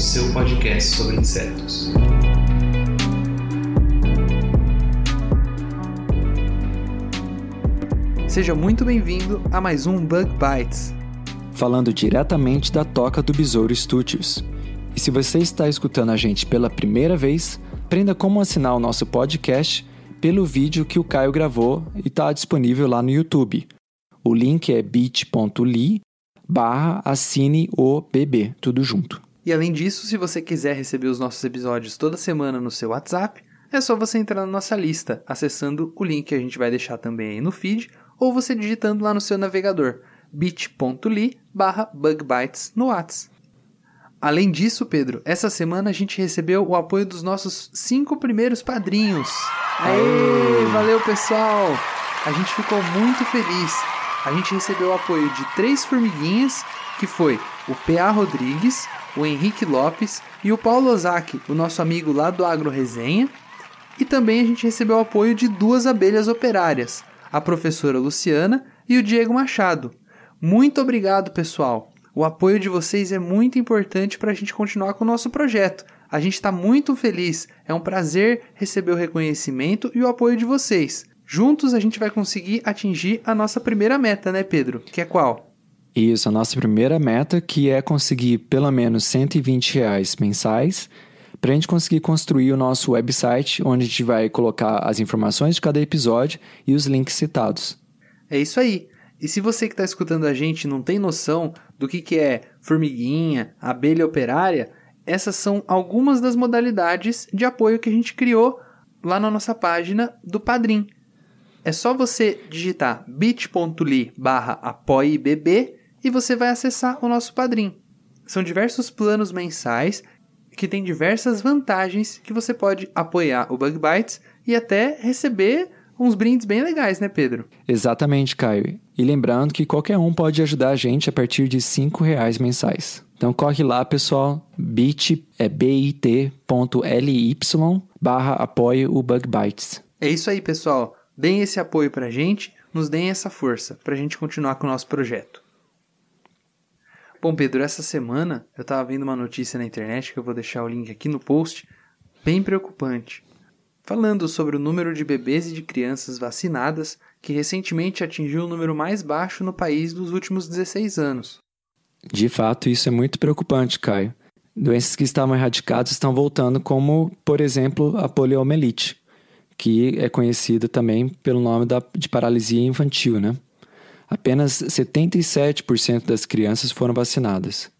o seu podcast sobre insetos. Seja muito bem-vindo a mais um Bug Bites. falando diretamente da Toca do Besouro Studios. E se você está escutando a gente pela primeira vez, aprenda como assinar o nosso podcast pelo vídeo que o Caio gravou e está disponível lá no YouTube. O link é bit.ly barra assine o BB, tudo junto. E além disso, se você quiser receber os nossos episódios toda semana no seu WhatsApp, é só você entrar na nossa lista, acessando o link que a gente vai deixar também aí no feed, ou você digitando lá no seu navegador, bit.ly barra bugbytes no WhatsApp. Além disso, Pedro, essa semana a gente recebeu o apoio dos nossos cinco primeiros padrinhos. Aê, valeu pessoal! A gente ficou muito feliz. A gente recebeu o apoio de três formiguinhas, que foi o PA Rodrigues, o Henrique Lopes e o Paulo Ozaki, o nosso amigo lá do Agro Resenha. E também a gente recebeu o apoio de duas abelhas operárias, a professora Luciana e o Diego Machado. Muito obrigado, pessoal! O apoio de vocês é muito importante para a gente continuar com o nosso projeto. A gente está muito feliz. É um prazer receber o reconhecimento e o apoio de vocês. Juntos a gente vai conseguir atingir a nossa primeira meta, né, Pedro? Que é qual? Isso, a nossa primeira meta, que é conseguir pelo menos 120 reais mensais para a gente conseguir construir o nosso website, onde a gente vai colocar as informações de cada episódio e os links citados. É isso aí. E se você que está escutando a gente não tem noção do que, que é formiguinha, abelha operária, essas são algumas das modalidades de apoio que a gente criou lá na nossa página do Padrim. É só você digitar bit.ly barra apoiebb e você vai acessar o nosso Padrim. São diversos planos mensais que têm diversas vantagens que você pode apoiar o Bug Bites e até receber uns brindes bem legais, né, Pedro? Exatamente, Caio. E lembrando que qualquer um pode ajudar a gente a partir de R$ reais mensais. Então corre lá, pessoal, bit é bit.ly barra apoio o Bug Bites. É isso aí, pessoal. Deem esse apoio pra gente, nos deem essa força pra gente continuar com o nosso projeto. Bom, Pedro, essa semana eu tava vendo uma notícia na internet que eu vou deixar o link aqui no post, bem preocupante, falando sobre o número de bebês e de crianças vacinadas que recentemente atingiu o número mais baixo no país dos últimos 16 anos. De fato, isso é muito preocupante, Caio. Doenças que estavam erradicadas estão voltando, como, por exemplo, a poliomielite, que é conhecida também pelo nome da, de paralisia infantil, né? Apenas 77% das crianças foram vacinadas.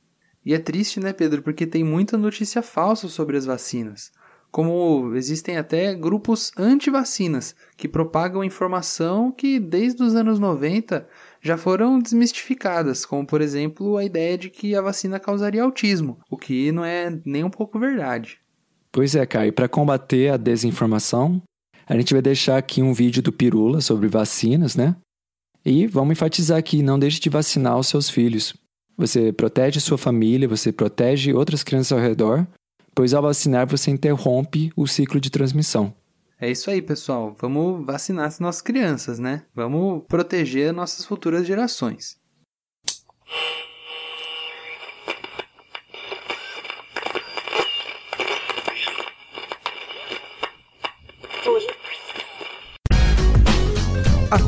E é triste, né, Pedro, porque tem muita notícia falsa sobre as vacinas. Como existem até grupos anti-vacinas que propagam informação que desde os anos 90 já foram desmistificadas, como por exemplo a ideia de que a vacina causaria autismo, o que não é nem um pouco verdade. Pois é, Caio, para combater a desinformação, a gente vai deixar aqui um vídeo do Pirula sobre vacinas, né? E vamos enfatizar aqui, não deixe de vacinar os seus filhos. Você protege sua família, você protege outras crianças ao redor, pois ao vacinar você interrompe o ciclo de transmissão. É isso aí, pessoal. Vamos vacinar as nossas crianças, né? Vamos proteger nossas futuras gerações.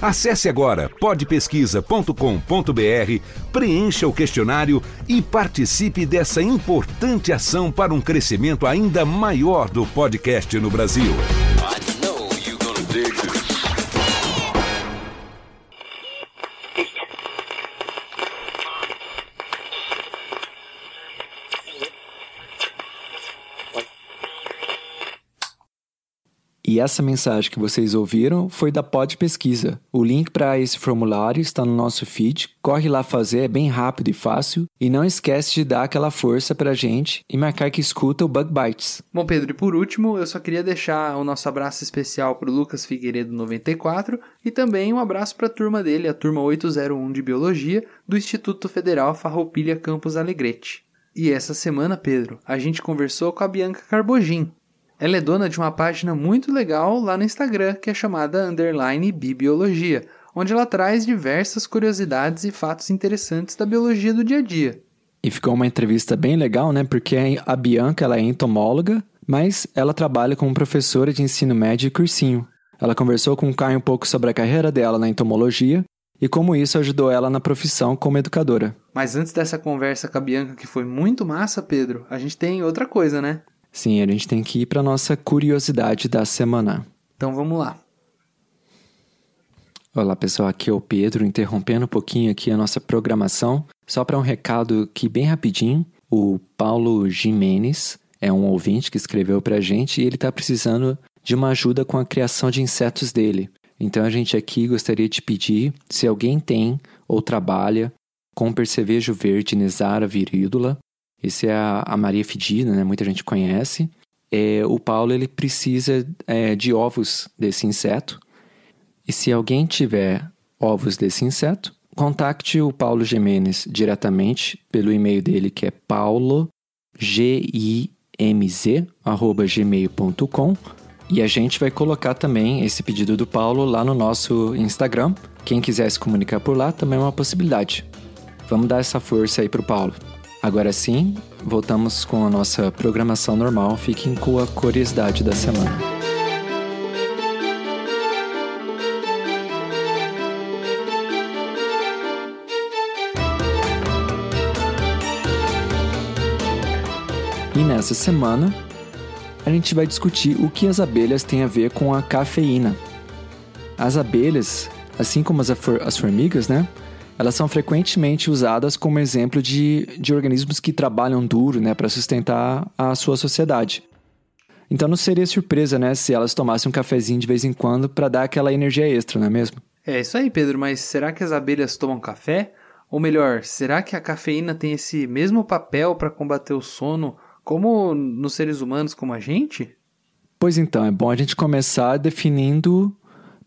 Acesse agora podpesquisa.com.br, preencha o questionário e participe dessa importante ação para um crescimento ainda maior do podcast no Brasil. E essa mensagem que vocês ouviram foi da Pod Pesquisa. O link para esse formulário está no nosso feed. Corre lá fazer, é bem rápido e fácil. E não esquece de dar aquela força para a gente e marcar que escuta o Bug Bites. Bom, Pedro, e por último, eu só queria deixar o nosso abraço especial para o Lucas Figueiredo 94 e também um abraço para a turma dele, a turma 801 de Biologia do Instituto Federal Farroupilha Campus Alegrete. E essa semana, Pedro, a gente conversou com a Bianca Carbogin, ela é dona de uma página muito legal lá no Instagram que é chamada Underline Bibiologia, onde ela traz diversas curiosidades e fatos interessantes da biologia do dia a dia. E ficou uma entrevista bem legal, né? Porque a Bianca ela é entomóloga, mas ela trabalha como professora de ensino médio e cursinho. Ela conversou com o Caio um pouco sobre a carreira dela na entomologia e como isso ajudou ela na profissão como educadora. Mas antes dessa conversa com a Bianca, que foi muito massa, Pedro, a gente tem outra coisa, né? Sim, a gente tem que ir para nossa curiosidade da semana. Então vamos lá. Olá pessoal, aqui é o Pedro, interrompendo um pouquinho aqui a nossa programação. Só para um recado aqui bem rapidinho, o Paulo Jimenez é um ouvinte que escreveu para a gente e ele está precisando de uma ajuda com a criação de insetos dele. Então a gente aqui gostaria de pedir, se alguém tem ou trabalha com percevejo verde Nesara virídula, esse é a, a Maria Fedida, né? Muita gente conhece. É, o Paulo ele precisa é, de ovos desse inseto. E se alguém tiver ovos desse inseto, contacte o Paulo Jimenez diretamente pelo e-mail dele que é paulogimz@gmail.com e a gente vai colocar também esse pedido do Paulo lá no nosso Instagram. Quem quiser se comunicar por lá também é uma possibilidade. Vamos dar essa força aí pro Paulo. Agora sim, voltamos com a nossa programação normal. Fiquem com a curiosidade da semana. E nessa semana, a gente vai discutir o que as abelhas têm a ver com a cafeína. As abelhas, assim como as, as formigas, né? Elas são frequentemente usadas como exemplo de, de organismos que trabalham duro né, para sustentar a sua sociedade. Então não seria surpresa né, se elas tomassem um cafezinho de vez em quando para dar aquela energia extra, não é mesmo? É isso aí, Pedro, mas será que as abelhas tomam café? Ou melhor, será que a cafeína tem esse mesmo papel para combater o sono como nos seres humanos como a gente? Pois então, é bom a gente começar definindo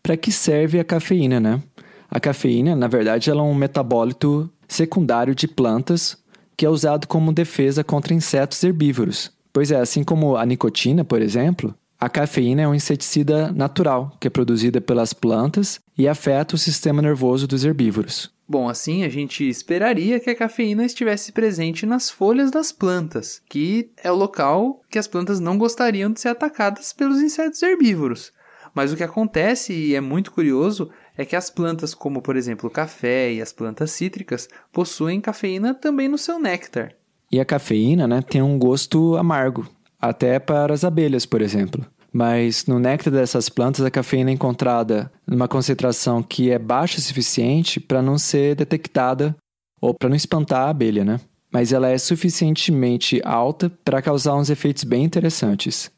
para que serve a cafeína, né? A cafeína, na verdade, ela é um metabólito secundário de plantas que é usado como defesa contra insetos herbívoros. Pois é, assim como a nicotina, por exemplo, a cafeína é um inseticida natural que é produzida pelas plantas e afeta o sistema nervoso dos herbívoros. Bom, assim a gente esperaria que a cafeína estivesse presente nas folhas das plantas, que é o local que as plantas não gostariam de ser atacadas pelos insetos herbívoros. Mas o que acontece, e é muito curioso, é que as plantas, como por exemplo o café e as plantas cítricas, possuem cafeína também no seu néctar. E a cafeína né, tem um gosto amargo, até para as abelhas, por exemplo. Mas no néctar dessas plantas, a cafeína é encontrada numa concentração que é baixa o suficiente para não ser detectada ou para não espantar a abelha, né? Mas ela é suficientemente alta para causar uns efeitos bem interessantes.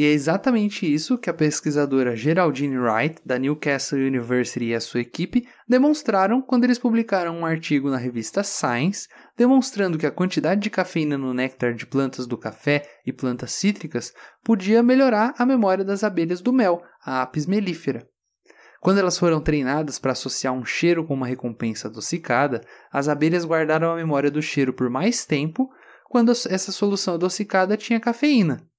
E é exatamente isso que a pesquisadora Geraldine Wright, da Newcastle University e a sua equipe demonstraram quando eles publicaram um artigo na revista Science, demonstrando que a quantidade de cafeína no néctar de plantas do café e plantas cítricas podia melhorar a memória das abelhas do mel, a Apis mellifera. Quando elas foram treinadas para associar um cheiro com uma recompensa adocicada, as abelhas guardaram a memória do cheiro por mais tempo quando essa solução adocicada tinha cafeína.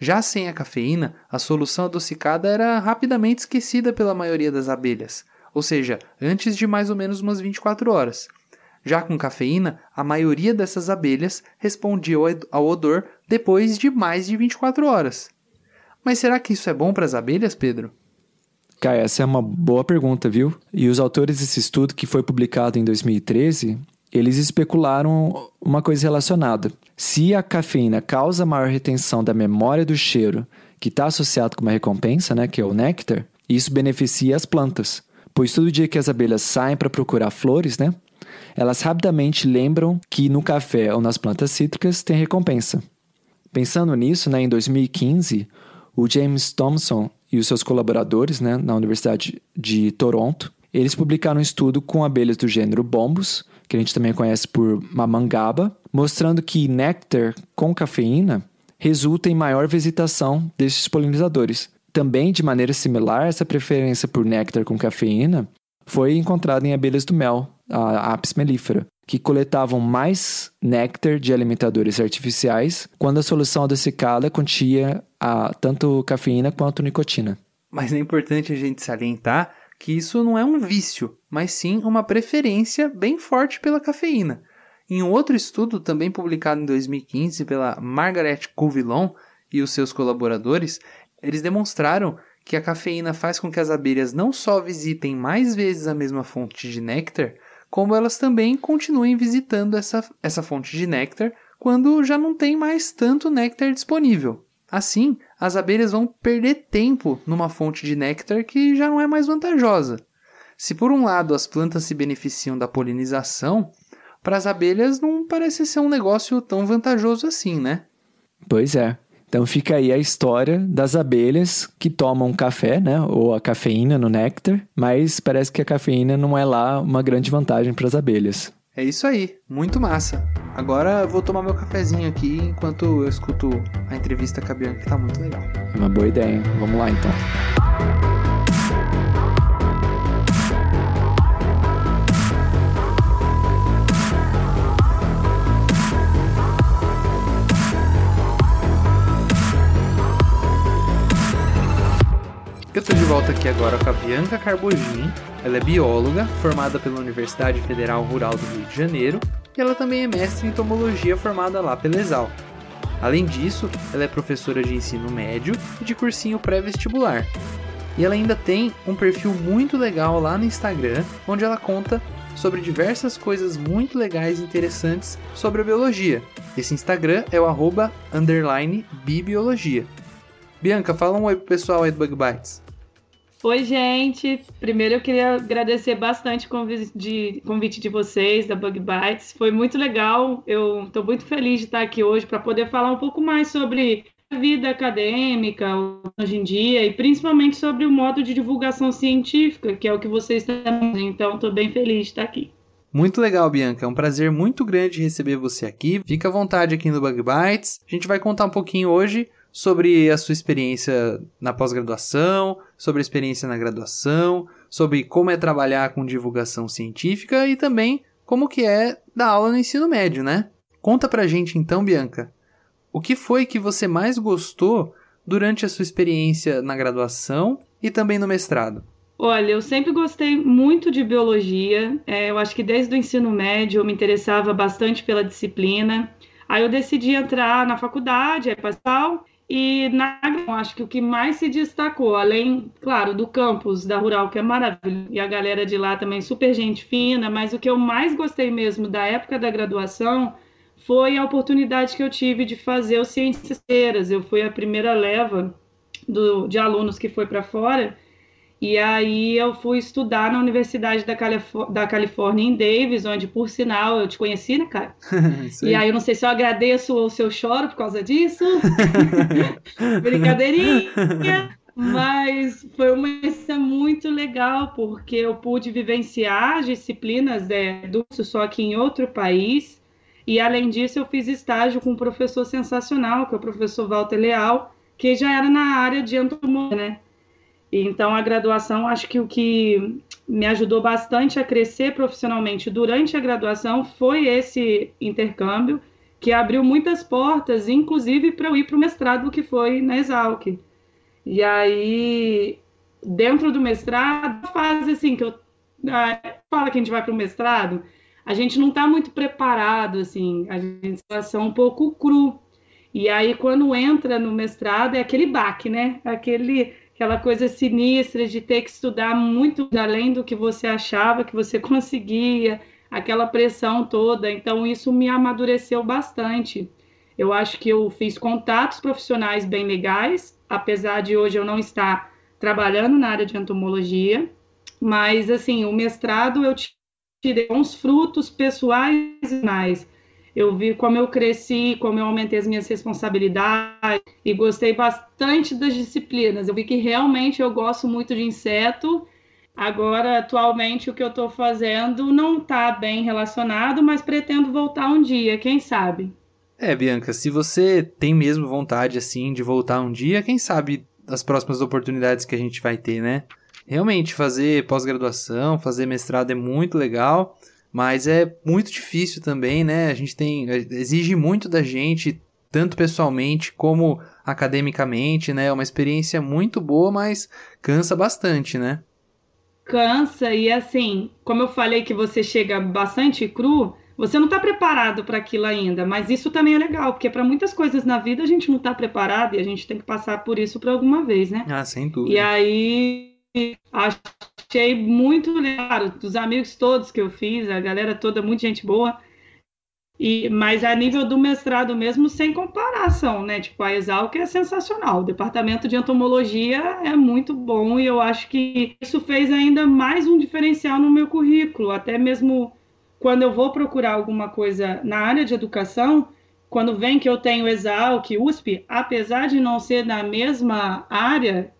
Já sem a cafeína, a solução adocicada era rapidamente esquecida pela maioria das abelhas, ou seja, antes de mais ou menos umas 24 horas. Já com cafeína, a maioria dessas abelhas respondia ao odor depois de mais de 24 horas. Mas será que isso é bom para as abelhas, Pedro? Cara, essa é uma boa pergunta, viu? E os autores desse estudo, que foi publicado em 2013, eles especularam uma coisa relacionada. Se a cafeína causa maior retenção da memória do cheiro, que está associado com uma recompensa, né, que é o néctar, isso beneficia as plantas. Pois todo dia que as abelhas saem para procurar flores, né, elas rapidamente lembram que no café ou nas plantas cítricas tem recompensa. Pensando nisso, né, em 2015, o James Thompson e os seus colaboradores né, na Universidade de Toronto, eles publicaram um estudo com abelhas do gênero Bombus, que a gente também conhece por mamangaba, mostrando que néctar com cafeína resulta em maior visitação desses polinizadores. Também, de maneira similar, essa preferência por néctar com cafeína foi encontrada em abelhas do mel, a Apis mellifera, que coletavam mais néctar de alimentadores artificiais quando a solução adocicada continha a, tanto cafeína quanto nicotina. Mas é importante a gente salientar que isso não é um vício, mas sim uma preferência bem forte pela cafeína. Em outro estudo, também publicado em 2015 pela Margaret Couvillon e os seus colaboradores, eles demonstraram que a cafeína faz com que as abelhas não só visitem mais vezes a mesma fonte de néctar, como elas também continuem visitando essa, essa fonte de néctar quando já não tem mais tanto néctar disponível. Assim, as abelhas vão perder tempo numa fonte de néctar que já não é mais vantajosa. Se por um lado as plantas se beneficiam da polinização, para as abelhas não parece ser um negócio tão vantajoso assim, né? Pois é. Então fica aí a história das abelhas que tomam café, né, ou a cafeína no néctar, mas parece que a cafeína não é lá uma grande vantagem para as abelhas. É isso aí, muito massa. Agora eu vou tomar meu cafezinho aqui enquanto eu escuto a entrevista com a Bianca, que tá muito legal. Uma boa ideia. Vamos lá então. Eu tô de volta aqui agora com a Bianca Carbogin. Ela é bióloga, formada pela Universidade Federal Rural do Rio de Janeiro, e ela também é mestre em entomologia formada lá pela Exal. Além disso, ela é professora de ensino médio e de cursinho pré-vestibular. E ela ainda tem um perfil muito legal lá no Instagram, onde ela conta sobre diversas coisas muito legais e interessantes sobre a biologia. Esse Instagram é o arroba bibiologia. Bianca, fala um oi pro pessoal aí do Bug Bites. Oi, gente. Primeiro eu queria agradecer bastante o convite de, convite de vocês, da Bug Bites. Foi muito legal. Eu estou muito feliz de estar aqui hoje para poder falar um pouco mais sobre a vida acadêmica hoje em dia e principalmente sobre o modo de divulgação científica, que é o que vocês estão. Então, estou bem feliz de estar aqui. Muito legal, Bianca. É um prazer muito grande receber você aqui. Fica à vontade aqui no Bug Bites. A gente vai contar um pouquinho hoje sobre a sua experiência na pós-graduação, sobre a experiência na graduação, sobre como é trabalhar com divulgação científica e também como que é dar aula no ensino médio, né? Conta pra gente então, Bianca, o que foi que você mais gostou durante a sua experiência na graduação e também no mestrado? Olha, eu sempre gostei muito de biologia. É, eu acho que desde o ensino médio eu me interessava bastante pela disciplina. Aí eu decidi entrar na faculdade, é passal, e na acho que o que mais se destacou, além, claro, do campus da Rural, que é maravilhoso, e a galera de lá também super gente fina, mas o que eu mais gostei mesmo da época da graduação foi a oportunidade que eu tive de fazer o Ciências. Eu fui a primeira leva do, de alunos que foi para fora e aí eu fui estudar na Universidade da, da Califórnia em Davis, onde, por sinal, eu te conheci, né, cara? e aí eu não sei se eu agradeço ou se eu choro por causa disso. Brincadeirinha. Mas foi uma experiência muito legal, porque eu pude vivenciar as disciplinas é, do só que em outro país. E além disso, eu fiz estágio com um professor sensacional, que é o professor Walter Leal, que já era na área de entomologia, né? Então, a graduação, acho que o que me ajudou bastante a crescer profissionalmente durante a graduação foi esse intercâmbio, que abriu muitas portas, inclusive para eu ir para o mestrado, que foi na Exalc. E aí, dentro do mestrado, fase assim, que eu ah, fala que a gente vai para o mestrado, a gente não está muito preparado, assim, a gente está um pouco cru. E aí, quando entra no mestrado, é aquele baque, né? Aquele aquela coisa sinistra de ter que estudar muito além do que você achava que você conseguia, aquela pressão toda. Então, isso me amadureceu bastante. Eu acho que eu fiz contatos profissionais bem legais, apesar de hoje eu não estar trabalhando na área de entomologia, mas assim, o mestrado eu tirei uns frutos pessoais mais. Eu vi como eu cresci, como eu aumentei as minhas responsabilidades e gostei bastante das disciplinas. Eu vi que realmente eu gosto muito de inseto. Agora, atualmente, o que eu estou fazendo não está bem relacionado, mas pretendo voltar um dia, quem sabe? É, Bianca, se você tem mesmo vontade assim de voltar um dia, quem sabe as próximas oportunidades que a gente vai ter, né? Realmente, fazer pós-graduação, fazer mestrado é muito legal, mas é muito difícil também, né? A gente tem. exige muito da gente, tanto pessoalmente como academicamente, né? É uma experiência muito boa, mas cansa bastante, né? Cansa, e assim, como eu falei que você chega bastante cru, você não está preparado para aquilo ainda, mas isso também é legal, porque para muitas coisas na vida a gente não está preparado e a gente tem que passar por isso para alguma vez, né? Ah, sem dúvida. E aí achei muito legal, dos amigos todos que eu fiz, a galera toda, muita gente boa. E, mas a nível do mestrado mesmo, sem comparação, né? Tipo, a Exalc é sensacional. O departamento de entomologia é muito bom e eu acho que isso fez ainda mais um diferencial no meu currículo, até mesmo quando eu vou procurar alguma coisa na área de educação, quando vem que eu tenho Exalc, USP, apesar de não ser na mesma área,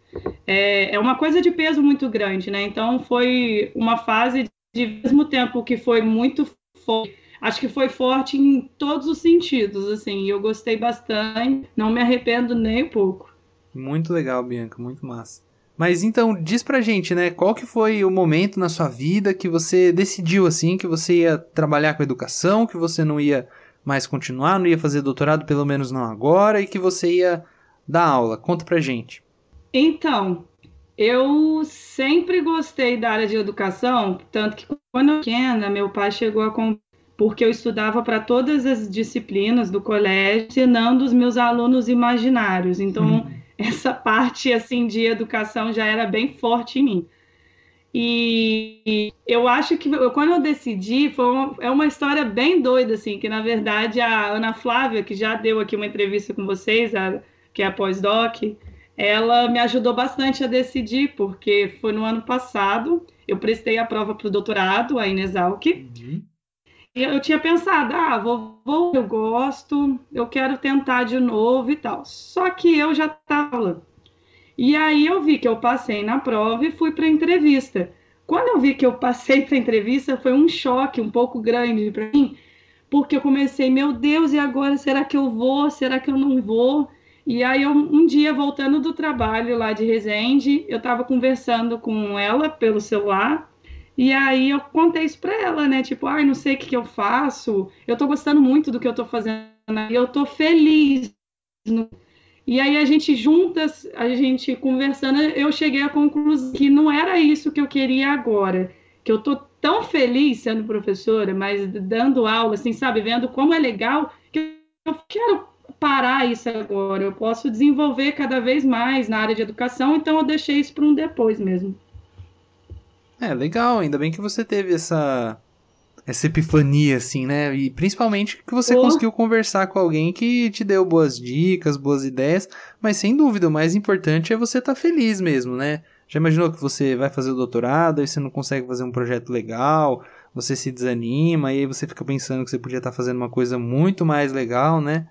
é, é uma coisa de peso muito grande, né? Então foi uma fase de mesmo tempo que foi muito forte. Acho que foi forte em todos os sentidos, assim. Eu gostei bastante, não me arrependo nem um pouco. Muito legal, Bianca, muito massa. Mas então, diz pra gente, né, qual que foi o momento na sua vida que você decidiu assim que você ia trabalhar com educação, que você não ia mais continuar, não ia fazer doutorado, pelo menos não agora, e que você ia dar aula. Conta pra gente. Então, eu sempre gostei da área de educação, tanto que quando eu era pequena, meu pai chegou a porque eu estudava para todas as disciplinas do colégio, ensinando os meus alunos imaginários. Então, uhum essa parte assim de educação já era bem forte em mim. E eu acho que quando eu decidi, foi uma, é uma história bem doida, assim, que na verdade a Ana Flávia, que já deu aqui uma entrevista com vocês, a, que é a pós-doc, ela me ajudou bastante a decidir, porque foi no ano passado, eu prestei a prova para o doutorado, a Inesalc, uhum eu tinha pensado, ah, vou, vou, eu gosto, eu quero tentar de novo e tal. Só que eu já estava. E aí eu vi que eu passei na prova e fui para a entrevista. Quando eu vi que eu passei para a entrevista, foi um choque um pouco grande para mim, porque eu comecei, meu Deus, e agora será que eu vou? Será que eu não vou? E aí eu, um dia voltando do trabalho lá de Resende, eu estava conversando com ela pelo celular e aí eu contei isso para ela, né? Tipo, ai, não sei o que, que eu faço. Eu tô gostando muito do que eu tô fazendo. E eu tô feliz. E aí a gente juntas, a gente conversando, eu cheguei à conclusão que não era isso que eu queria agora. Que eu tô tão feliz sendo professora, mas dando aula, assim, sabe, vendo como é legal, que eu quero parar isso agora. Eu posso desenvolver cada vez mais na área de educação, então eu deixei isso para um depois mesmo. É, legal, ainda bem que você teve essa essa epifania, assim, né? E principalmente que você oh. conseguiu conversar com alguém que te deu boas dicas, boas ideias, mas sem dúvida, o mais importante é você estar tá feliz mesmo, né? Já imaginou que você vai fazer o doutorado e você não consegue fazer um projeto legal, você se desanima e aí você fica pensando que você podia estar tá fazendo uma coisa muito mais legal, né?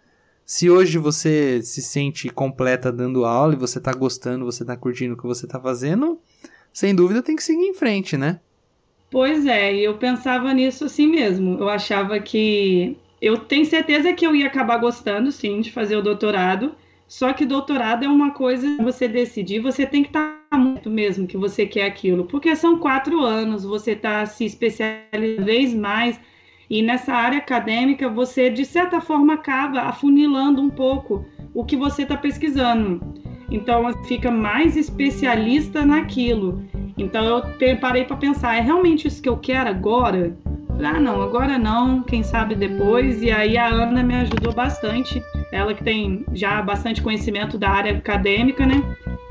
Se hoje você se sente completa dando aula e você está gostando, você está curtindo o que você está fazendo, sem dúvida tem que seguir em frente, né? Pois é, e eu pensava nisso assim mesmo. Eu achava que. Eu tenho certeza que eu ia acabar gostando, sim, de fazer o doutorado. Só que doutorado é uma coisa você decidir, você tem que estar tá muito mesmo que você quer aquilo. Porque são quatro anos, você está se especializando vez mais. E nessa área acadêmica, você, de certa forma, acaba afunilando um pouco o que você está pesquisando. Então fica mais especialista naquilo. Então eu parei para pensar, é realmente isso que eu quero agora? Ah, não, agora não, quem sabe depois. E aí a Ana me ajudou bastante, ela que tem já bastante conhecimento da área acadêmica, né?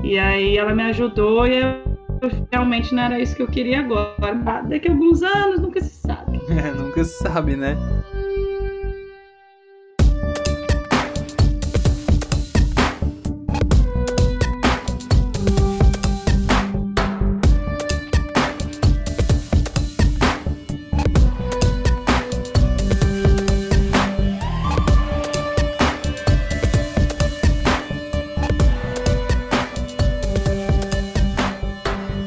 E aí ela me ajudou e eu, realmente não era isso que eu queria agora. Daqui a alguns anos, nunca se sabe. É, nunca se sabe, né?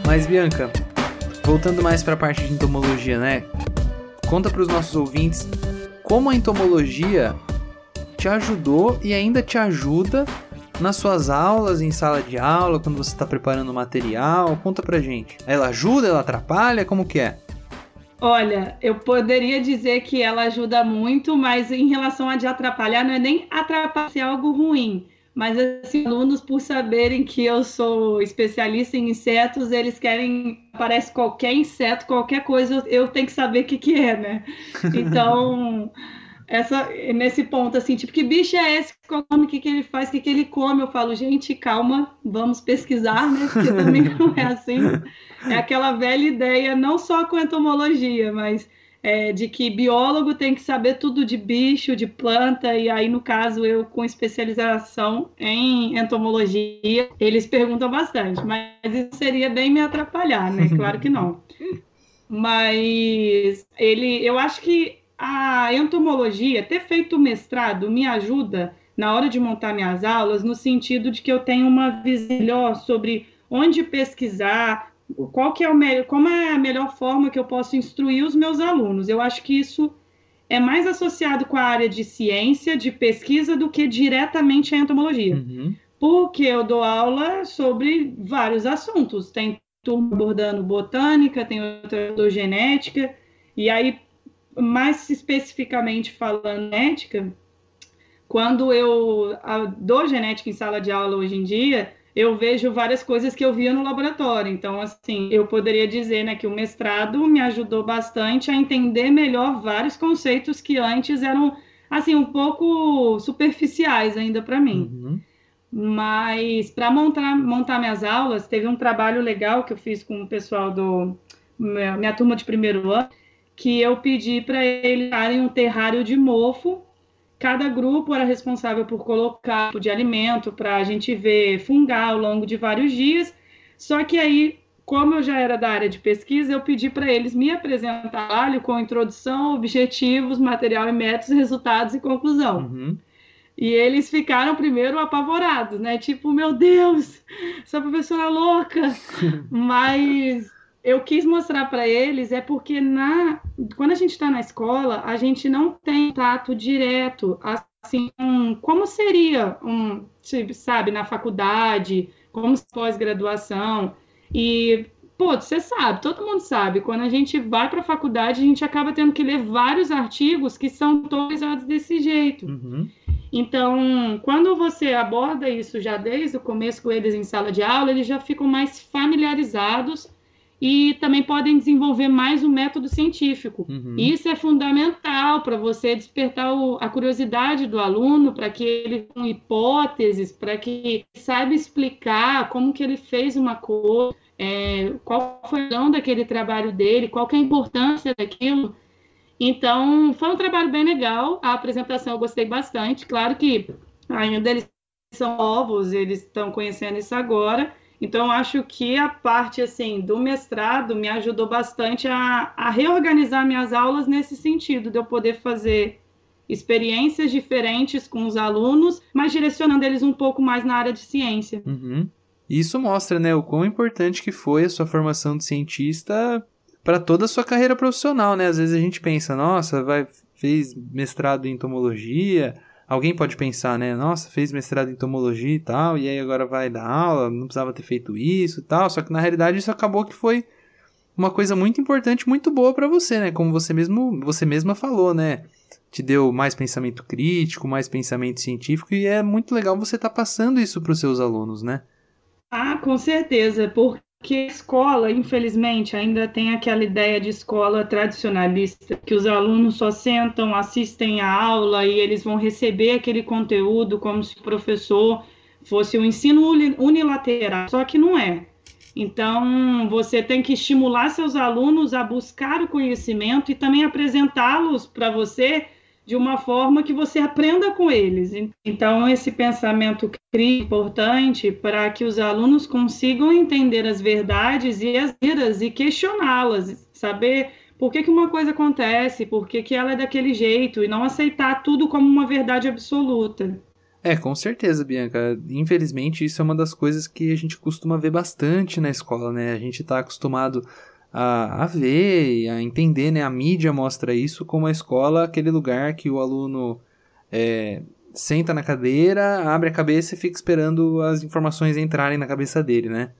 Mas Bianca, voltando mais para a parte de entomologia, né? Conta para os nossos ouvintes como a entomologia te ajudou e ainda te ajuda nas suas aulas, em sala de aula, quando você está preparando material. Conta pra gente. Ela ajuda, ela atrapalha, como que é? Olha, eu poderia dizer que ela ajuda muito, mas em relação a de atrapalhar, não é nem atrapalhar ser algo ruim mas assim, alunos, por saberem que eu sou especialista em insetos, eles querem, parece qualquer inseto, qualquer coisa, eu tenho que saber o que, que é, né? Então, essa, nesse ponto, assim, tipo, que bicho é esse? Qual nome? O que, que ele faz? O que, que ele come? Eu falo, gente, calma, vamos pesquisar, né? Porque também não é assim. É aquela velha ideia, não só com entomologia, mas é, de que biólogo tem que saber tudo de bicho, de planta, e aí, no caso, eu com especialização em entomologia, eles perguntam bastante, mas isso seria bem me atrapalhar, né? Claro que não. Mas ele, eu acho que a entomologia, ter feito o mestrado, me ajuda na hora de montar minhas aulas, no sentido de que eu tenho uma visão melhor sobre onde pesquisar, qual que é o melhor, como é a melhor forma que eu posso instruir os meus alunos. Eu acho que isso é mais associado com a área de ciência, de pesquisa, do que diretamente à entomologia. Uhum. Porque eu dou aula sobre vários assuntos. Tem turma abordando botânica, tem outra genética, e aí, mais especificamente falando ética, quando eu dou genética em sala de aula hoje em dia, eu vejo várias coisas que eu via no laboratório. Então, assim, eu poderia dizer né, que o mestrado me ajudou bastante a entender melhor vários conceitos que antes eram, assim, um pouco superficiais ainda para mim. Uhum. Mas para montar, montar minhas aulas, teve um trabalho legal que eu fiz com o pessoal do minha, minha turma de primeiro ano, que eu pedi para eles darem um terrário de mofo Cada grupo era responsável por colocar tipo de alimento para a gente ver fungar ao longo de vários dias. Só que aí, como eu já era da área de pesquisa, eu pedi para eles me apresentar com introdução, objetivos, material e métodos, resultados e conclusão. Uhum. E eles ficaram primeiro apavorados, né? Tipo, meu Deus, essa professora louca. Mas eu quis mostrar para eles é porque na quando a gente está na escola a gente não tem tato direto assim como seria um sabe na faculdade como pós-graduação e pô você sabe todo mundo sabe quando a gente vai para a faculdade a gente acaba tendo que ler vários artigos que são atualizados desse jeito uhum. Então, quando você aborda isso já desde o começo com eles em sala de aula, eles já ficam mais familiarizados e também podem desenvolver mais o método científico. Uhum. Isso é fundamental para você despertar o, a curiosidade do aluno, para que ele com hipóteses, para que saiba explicar como que ele fez uma coisa, é, qual foi a razão daquele trabalho dele, qual que é a importância daquilo. Então, foi um trabalho bem legal. A apresentação eu gostei bastante. Claro que ainda eles são novos, eles estão conhecendo isso agora, então, acho que a parte assim do mestrado me ajudou bastante a, a, reorganizar minhas aulas nesse sentido, de eu poder fazer experiências diferentes com os alunos, mas direcionando eles um pouco mais na área de ciência. Uhum. Isso mostra, né, o quão importante que foi a sua formação de cientista para toda a sua carreira profissional, né? Às vezes a gente pensa, nossa, vai fez mestrado em entomologia, Alguém pode pensar, né? Nossa, fez mestrado em entomologia e tal, e aí agora vai dar aula, não precisava ter feito isso e tal. Só que na realidade isso acabou que foi uma coisa muito importante, muito boa para você, né? Como você mesmo, você mesma falou, né? Te deu mais pensamento crítico, mais pensamento científico e é muito legal você estar tá passando isso para os seus alunos, né? Ah, com certeza, porque que a escola, infelizmente, ainda tem aquela ideia de escola tradicionalista, que os alunos só sentam, assistem a aula e eles vão receber aquele conteúdo como se o professor fosse um ensino unilateral, só que não é. Então, você tem que estimular seus alunos a buscar o conhecimento e também apresentá-los para você de uma forma que você aprenda com eles. Então, esse pensamento crítico é importante para que os alunos consigam entender as verdades e as vidas e questioná-las, saber por que, que uma coisa acontece, por que, que ela é daquele jeito, e não aceitar tudo como uma verdade absoluta. É, com certeza, Bianca. Infelizmente, isso é uma das coisas que a gente costuma ver bastante na escola, né? A gente está acostumado a, a ver, a entender, né? A mídia mostra isso como a escola, aquele lugar que o aluno é, senta na cadeira, abre a cabeça e fica esperando as informações entrarem na cabeça dele, né?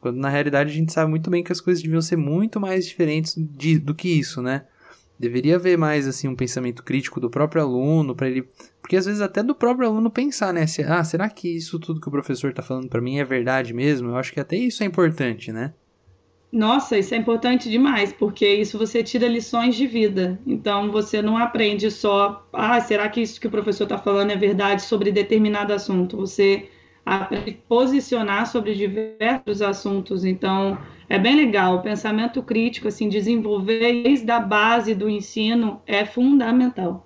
Quando na realidade a gente sabe muito bem que as coisas deviam ser muito mais diferentes de, do que isso, né? Deveria haver mais assim um pensamento crítico do próprio aluno para ele, porque às vezes até do próprio aluno pensar, né? Se, ah, será que isso tudo que o professor está falando para mim é verdade mesmo? Eu acho que até isso é importante, né? Nossa, isso é importante demais, porque isso você tira lições de vida. Então você não aprende só, ah, será que isso que o professor está falando é verdade sobre determinado assunto? Você aprende a posicionar sobre diversos assuntos. Então é bem legal. O pensamento crítico, assim, desenvolver desde a base do ensino é fundamental.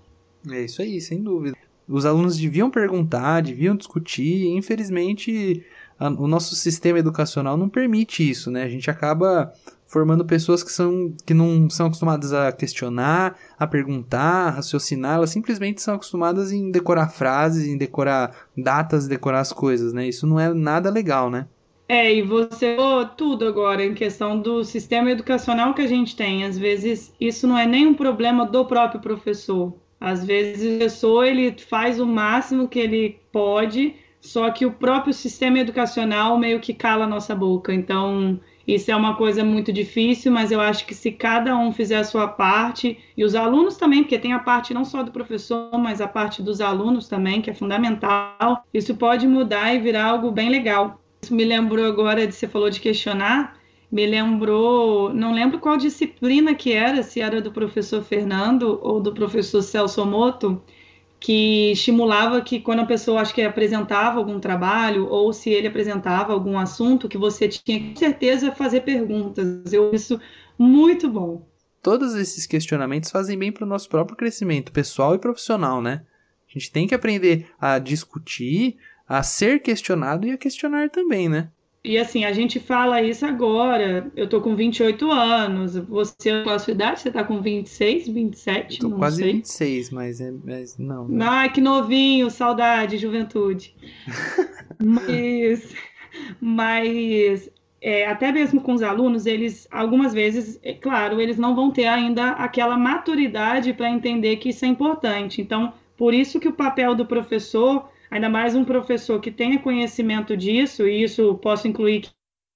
É isso aí, sem dúvida. Os alunos deviam perguntar, deviam discutir, infelizmente a, o nosso sistema educacional não permite isso, né? A gente acaba formando pessoas que, são, que não são acostumadas a questionar, a perguntar, a raciocinar, elas simplesmente são acostumadas em decorar frases, em decorar datas, decorar as coisas, né? Isso não é nada legal, né? É, e você tudo agora em questão do sistema educacional que a gente tem. Às vezes isso não é nem um problema do próprio professor. Às vezes o professor ele faz o máximo que ele pode, só que o próprio sistema educacional meio que cala a nossa boca. Então, isso é uma coisa muito difícil, mas eu acho que se cada um fizer a sua parte, e os alunos também, porque tem a parte não só do professor, mas a parte dos alunos também, que é fundamental, isso pode mudar e virar algo bem legal. Isso me lembrou agora de você falou de questionar, me lembrou, não lembro qual disciplina que era, se era do professor Fernando ou do professor Celso Moto, que estimulava que quando a pessoa acho que apresentava algum trabalho ou se ele apresentava algum assunto que você tinha com certeza fazer perguntas. Eu isso muito bom. Todos esses questionamentos fazem bem para o nosso próprio crescimento pessoal e profissional, né? A gente tem que aprender a discutir, a ser questionado e a questionar também, né? E assim, a gente fala isso agora. Eu tô com 28 anos. Você, qual a sua idade? Você tá com 26, 27? Eu tô não quase sei. 26, mas, é, mas não. Né? Ai, que novinho, saudade, juventude. mas, mas é, até mesmo com os alunos, eles, algumas vezes, é claro, eles não vão ter ainda aquela maturidade para entender que isso é importante. Então, por isso que o papel do professor ainda mais um professor que tenha conhecimento disso, e isso posso incluir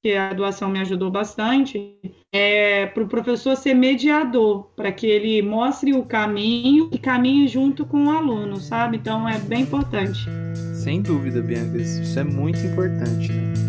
que a doação me ajudou bastante, é para o professor ser mediador, para que ele mostre o caminho e caminhe junto com o aluno, sabe? Então é bem importante. Sem dúvida, Bianca, isso é muito importante, né?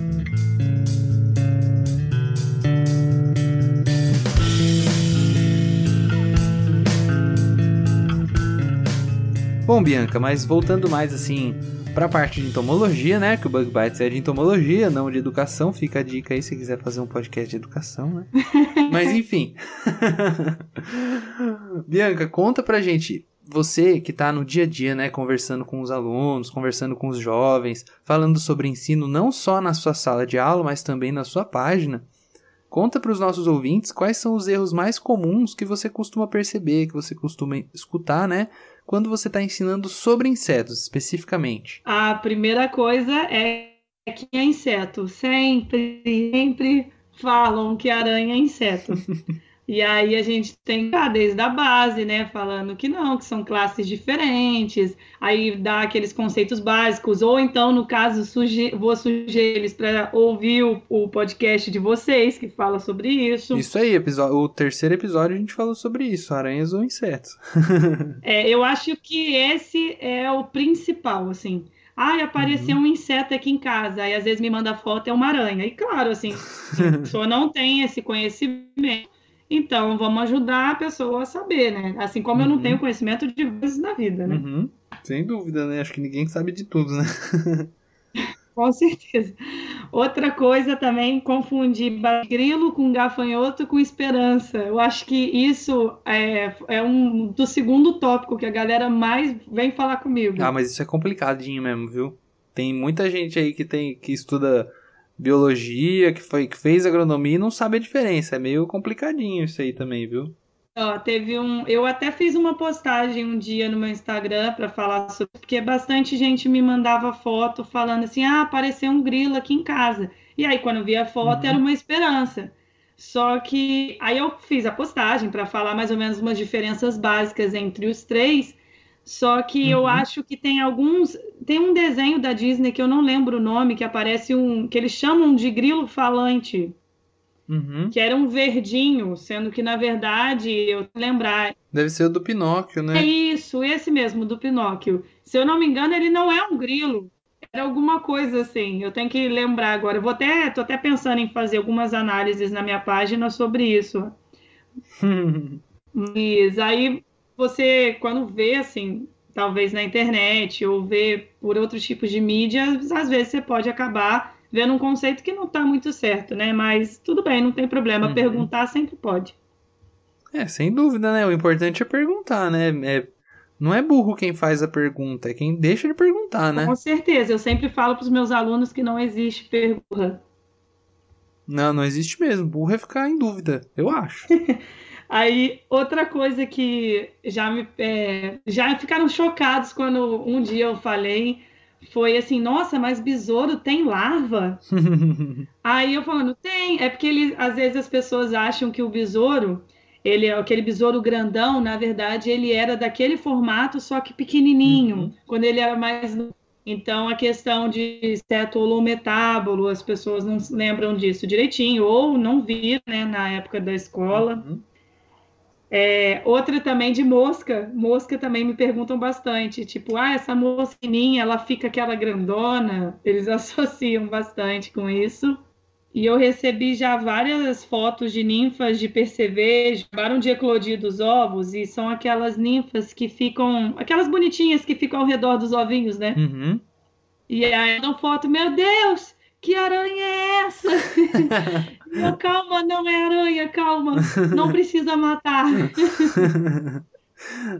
Bom, Bianca, mas voltando mais assim para a parte de entomologia, né? Que o Bug Bites é de entomologia, não de educação. Fica a dica aí se quiser fazer um podcast de educação, né? Mas enfim. Bianca, conta pra gente. Você que está no dia a dia, né, conversando com os alunos, conversando com os jovens, falando sobre ensino não só na sua sala de aula, mas também na sua página. Conta para os nossos ouvintes quais são os erros mais comuns que você costuma perceber, que você costuma escutar, né, quando você está ensinando sobre insetos especificamente? A primeira coisa é que é inseto. Sempre, sempre falam que aranha é inseto. E aí a gente tem que desde a base, né, falando que não, que são classes diferentes, aí dá aqueles conceitos básicos, ou então, no caso, suge vou sugerir eles para ouvir o, o, podcast de vocês, que fala sobre isso. Isso aí, o terceiro episódio a gente falou sobre isso, aranhas ou insetos. é, eu acho que esse é o principal, assim. Ai, apareceu uhum. um inseto aqui em casa. Aí às vezes me manda foto, é uma aranha. E claro, assim, a pessoa não tem esse conhecimento então, vamos ajudar a pessoa a saber, né? Assim como uhum. eu não uhum. tenho conhecimento de vezes na vida, né? Uhum. Sem dúvida, né? Acho que ninguém sabe de tudo, né? Com certeza. Outra coisa também, confundir grilo com gafanhoto com esperança. Eu acho que isso é, é um do segundo tópico que a galera mais vem falar comigo. Ah, mas isso é complicadinho mesmo, viu? Tem muita gente aí que tem que estuda biologia, que, foi, que fez agronomia e não sabe a diferença. É meio complicadinho isso aí também, viu? Ó, teve um. Eu até fiz uma postagem um dia no meu Instagram para falar sobre, porque bastante gente me mandava foto falando assim: ah, apareceu um grilo aqui em casa. E aí, quando eu vi a foto, uhum. era uma esperança. Só que aí eu fiz a postagem para falar mais ou menos umas diferenças básicas entre os três. Só que uhum. eu acho que tem alguns. Tem um desenho da Disney que eu não lembro o nome, que aparece um. que eles chamam de grilo falante. Uhum. Que era um verdinho, sendo que na verdade, eu lembrar. Deve ser o do Pinóquio, né? É isso, esse mesmo, do Pinóquio. Se eu não me engano, ele não é um grilo. Era alguma coisa assim. Eu tenho que lembrar agora. Eu vou até, tô até pensando em fazer algumas análises na minha página sobre isso. Mas aí você, quando vê assim, talvez na internet ou vê por outros tipos de mídia, às vezes você pode acabar vendo um conceito que não está muito certo, né? Mas tudo bem, não tem problema. Uhum. Perguntar sempre pode. É, sem dúvida, né? O importante é perguntar, né? É, não é burro quem faz a pergunta, é quem deixa de perguntar, né? Com certeza. Eu sempre falo para os meus alunos que não existe pergunta. Não, não existe mesmo. Burro é ficar em dúvida, eu acho. Aí, outra coisa que já me é, já ficaram chocados quando um dia eu falei foi assim, nossa, mas besouro tem larva? Aí eu falando, tem, é porque ele, às vezes as pessoas acham que o besouro, ele é aquele besouro grandão, na verdade ele era daquele formato, só que pequenininho, uhum. quando ele era mais então, a questão de cetolo metábolo, as pessoas não lembram disso direitinho, ou não viram né, na época da escola. Uhum. É, outra também de mosca. Mosca também me perguntam bastante. Tipo, ah, essa mosquininha, ela fica aquela grandona. Eles associam bastante com isso. E eu recebi já várias fotos de ninfas de percevejo, acabaram de eclodir dos ovos, e são aquelas ninfas que ficam, aquelas bonitinhas que ficam ao redor dos ovinhos, né? Uhum. E aí dão foto, meu Deus, que aranha é essa? eu, calma, não é aranha, calma, não precisa matar.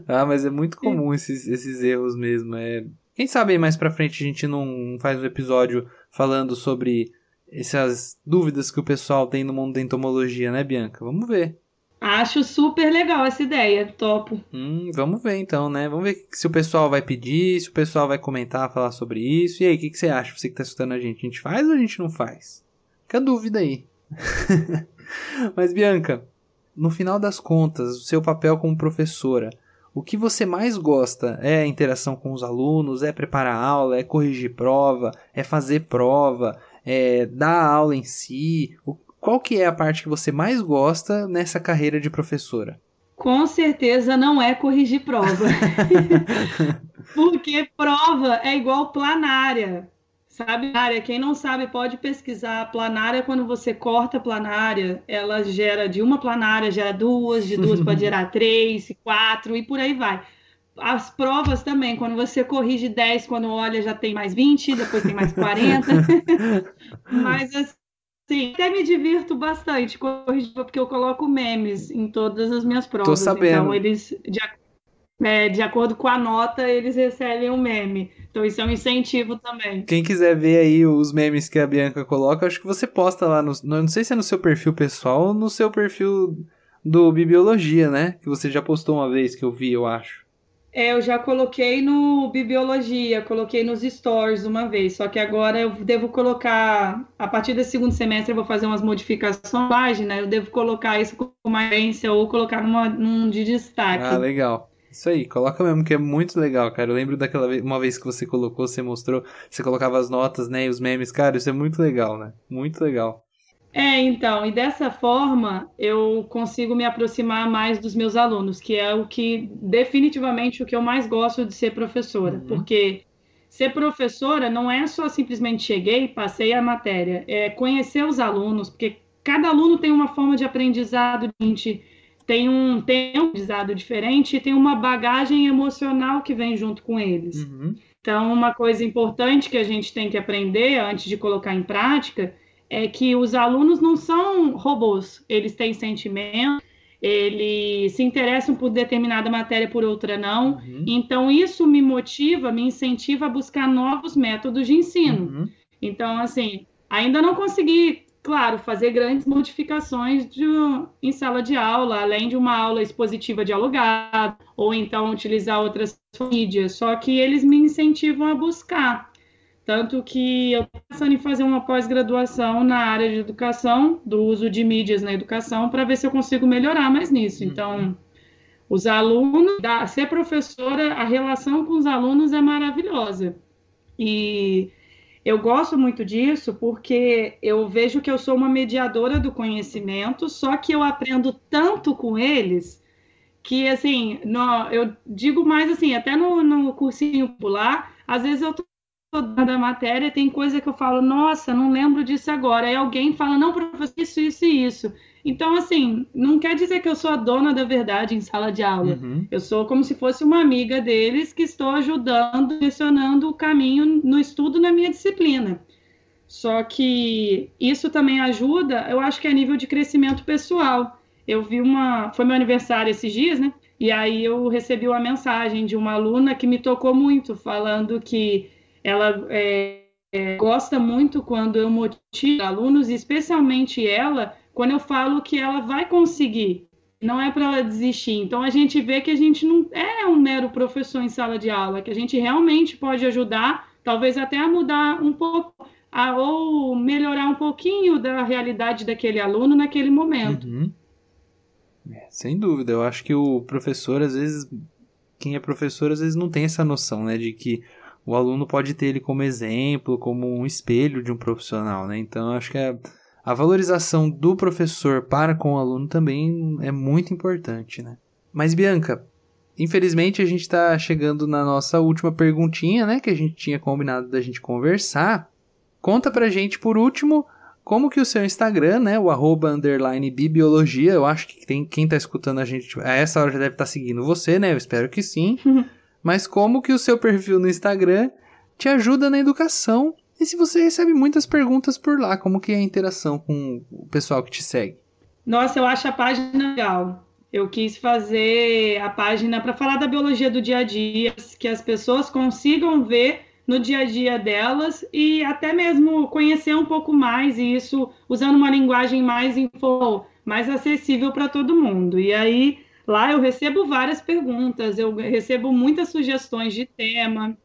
ah, mas é muito comum esses, esses erros mesmo. É... Quem sabe mais pra frente a gente não faz um episódio falando sobre essas dúvidas que o pessoal tem no mundo da entomologia, né, Bianca? Vamos ver. Acho super legal essa ideia, topo. Hum, vamos ver então, né? Vamos ver se o pessoal vai pedir, se o pessoal vai comentar, falar sobre isso. E aí, o que, que você acha? Você que tá escutando a gente, a gente faz ou a gente não faz? Fica a dúvida aí. Mas, Bianca, no final das contas, o seu papel como professora, o que você mais gosta é a interação com os alunos, é preparar aula, é corrigir prova, é fazer prova, é dar aula em si? Qual que é a parte que você mais gosta nessa carreira de professora? Com certeza não é corrigir prova. Porque prova é igual planária. Sabe, área, quem não sabe pode pesquisar. Planária, quando você corta a planária, ela gera de uma planária, gera duas, de duas pode gerar três, quatro e por aí vai. As provas também, quando você corrige 10, quando olha já tem mais 20, depois tem mais 40. Mas assim, Sim, até me divirto bastante porque eu coloco memes em todas as minhas provas. Tô sabendo. Então, eles, de, é, de acordo com a nota, eles recebem um meme. Então, isso é um incentivo também. Quem quiser ver aí os memes que a Bianca coloca, acho que você posta lá no. Não sei se é no seu perfil pessoal ou no seu perfil do Bibliologia, né? Que você já postou uma vez que eu vi, eu acho. É, eu já coloquei no Bibliologia, coloquei nos stores uma vez, só que agora eu devo colocar, a partir do segundo semestre eu vou fazer umas modificações na página, eu devo colocar isso com uma agência ou colocar numa, num de destaque. Ah, legal. Isso aí, coloca mesmo, que é muito legal, cara. Eu lembro daquela vez, uma vez que você colocou, você mostrou, você colocava as notas, né, e os memes, cara, isso é muito legal, né? Muito legal. É, então, e dessa forma eu consigo me aproximar mais dos meus alunos, que é o que definitivamente o que eu mais gosto de ser professora, uhum. porque ser professora não é só simplesmente cheguei, passei a matéria, é conhecer os alunos, porque cada aluno tem uma forma de aprendizado diferente, tem um tempo aprendizado diferente e tem uma bagagem emocional que vem junto com eles. Uhum. Então, uma coisa importante que a gente tem que aprender antes de colocar em prática é que os alunos não são robôs, eles têm sentimento, eles se interessam por determinada matéria, por outra não. Uhum. Então, isso me motiva, me incentiva a buscar novos métodos de ensino. Uhum. Então, assim, ainda não consegui, claro, fazer grandes modificações de, em sala de aula, além de uma aula expositiva dialogada, ou então utilizar outras mídias, só que eles me incentivam a buscar. Tanto que eu estou pensando em fazer uma pós-graduação na área de educação, do uso de mídias na educação, para ver se eu consigo melhorar mais nisso. Então, os alunos, ser professora, a relação com os alunos é maravilhosa. E eu gosto muito disso porque eu vejo que eu sou uma mediadora do conhecimento, só que eu aprendo tanto com eles que, assim, no, eu digo mais assim, até no, no cursinho popular, às vezes eu estou da matéria, tem coisa que eu falo, nossa, não lembro disso agora. Aí alguém fala, não, professor, isso, isso e isso. Então, assim, não quer dizer que eu sou a dona da verdade em sala de aula. Uhum. Eu sou como se fosse uma amiga deles que estou ajudando, direcionando o caminho no estudo na minha disciplina. Só que isso também ajuda, eu acho que é nível de crescimento pessoal. Eu vi uma. Foi meu aniversário esses dias, né? E aí eu recebi uma mensagem de uma aluna que me tocou muito, falando que ela é, é, gosta muito quando eu motivo alunos, especialmente ela, quando eu falo que ela vai conseguir. Não é para ela desistir. Então a gente vê que a gente não é um mero professor em sala de aula, que a gente realmente pode ajudar, talvez até a mudar um pouco, a, ou melhorar um pouquinho da realidade daquele aluno naquele momento. Uhum. É, sem dúvida, eu acho que o professor, às vezes, quem é professor, às vezes não tem essa noção, né, de que o aluno pode ter ele como exemplo, como um espelho de um profissional, né? Então, acho que a, a valorização do professor para com o aluno também é muito importante, né? Mas, Bianca, infelizmente a gente está chegando na nossa última perguntinha, né? Que a gente tinha combinado da gente conversar. Conta pra gente, por último, como que o seu Instagram, né? O arroba underline bibiologia, eu acho que tem, quem tá escutando a gente a essa hora já deve estar tá seguindo você, né? Eu espero que sim. Mas como que o seu perfil no Instagram te ajuda na educação e se você recebe muitas perguntas por lá, como que é a interação com o pessoal que te segue? Nossa, eu acho a página legal. Eu quis fazer a página para falar da biologia do dia a dia, que as pessoas consigam ver no dia a dia delas e até mesmo conhecer um pouco mais e isso usando uma linguagem mais info, mais acessível para todo mundo. E aí lá eu recebo várias perguntas, eu recebo muitas sugestões de tema.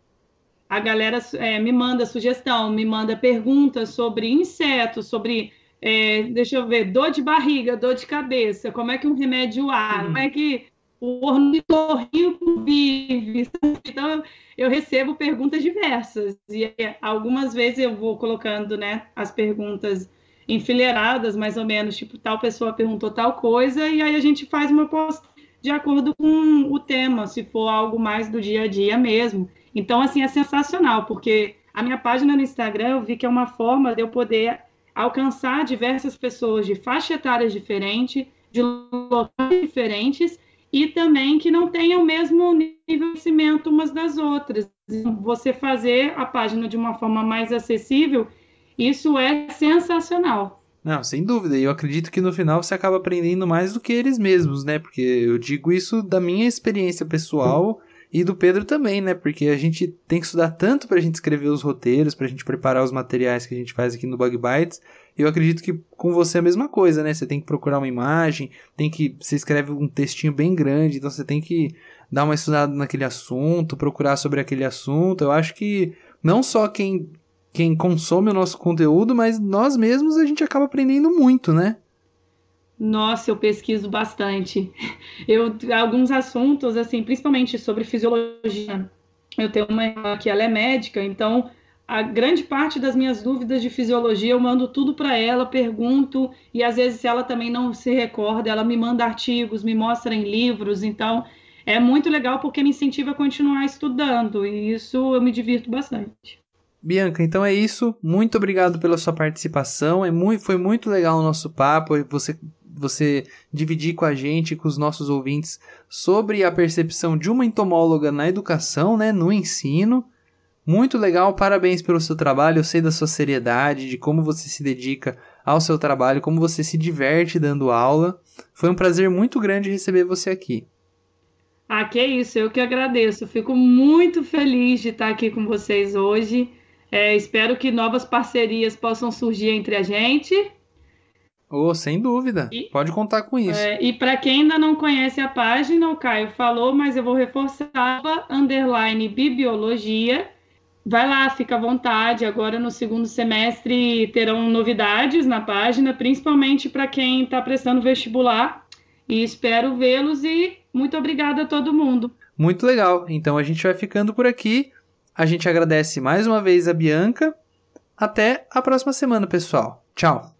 A galera é, me manda sugestão, me manda perguntas sobre insetos, sobre é, deixa eu ver, dor de barriga, dor de cabeça, como é que um remédio há, como é que o ornitorrinco vive. Então, eu recebo perguntas diversas. E é, algumas vezes eu vou colocando né, as perguntas enfileiradas, mais ou menos, tipo, tal pessoa perguntou tal coisa, e aí a gente faz uma post de acordo com o tema, se for algo mais do dia a dia mesmo. Então, assim, é sensacional, porque a minha página no Instagram eu vi que é uma forma de eu poder alcançar diversas pessoas de faixa etária diferente, de locais diferentes, e também que não tenham o mesmo nível de conhecimento umas das outras. Você fazer a página de uma forma mais acessível, isso é sensacional. Não, sem dúvida. E eu acredito que no final você acaba aprendendo mais do que eles mesmos, né? Porque eu digo isso da minha experiência pessoal e do Pedro também, né? Porque a gente tem que estudar tanto pra gente escrever os roteiros, pra gente preparar os materiais que a gente faz aqui no Bug Bites. Eu acredito que com você é a mesma coisa, né? Você tem que procurar uma imagem, tem que. Você escreve um textinho bem grande, então você tem que dar uma estudada naquele assunto, procurar sobre aquele assunto. Eu acho que não só quem, quem consome o nosso conteúdo, mas nós mesmos a gente acaba aprendendo muito, né? Nossa, eu pesquiso bastante. Eu alguns assuntos assim, principalmente sobre fisiologia. Eu tenho uma irmã que ela é médica, então a grande parte das minhas dúvidas de fisiologia eu mando tudo para ela, pergunto e às vezes se ela também não se recorda, ela me manda artigos, me mostra em livros, então é muito legal porque me incentiva a continuar estudando e isso eu me divirto bastante. Bianca, então é isso. Muito obrigado pela sua participação. É muito, foi muito legal o nosso papo. Você você dividir com a gente, com os nossos ouvintes, sobre a percepção de uma entomóloga na educação, né, no ensino. Muito legal, parabéns pelo seu trabalho. Eu sei da sua seriedade, de como você se dedica ao seu trabalho, como você se diverte dando aula. Foi um prazer muito grande receber você aqui. Ah, que isso, eu que agradeço. Fico muito feliz de estar aqui com vocês hoje. É, espero que novas parcerias possam surgir entre a gente. Oh, sem dúvida. E, Pode contar com isso. É, e para quem ainda não conhece a página, o Caio falou, mas eu vou reforçar underline bibliologia. Vai lá, fica à vontade. Agora no segundo semestre terão novidades na página, principalmente para quem está prestando vestibular. E espero vê-los e muito obrigada a todo mundo. Muito legal. Então a gente vai ficando por aqui. A gente agradece mais uma vez a Bianca. Até a próxima semana, pessoal. Tchau.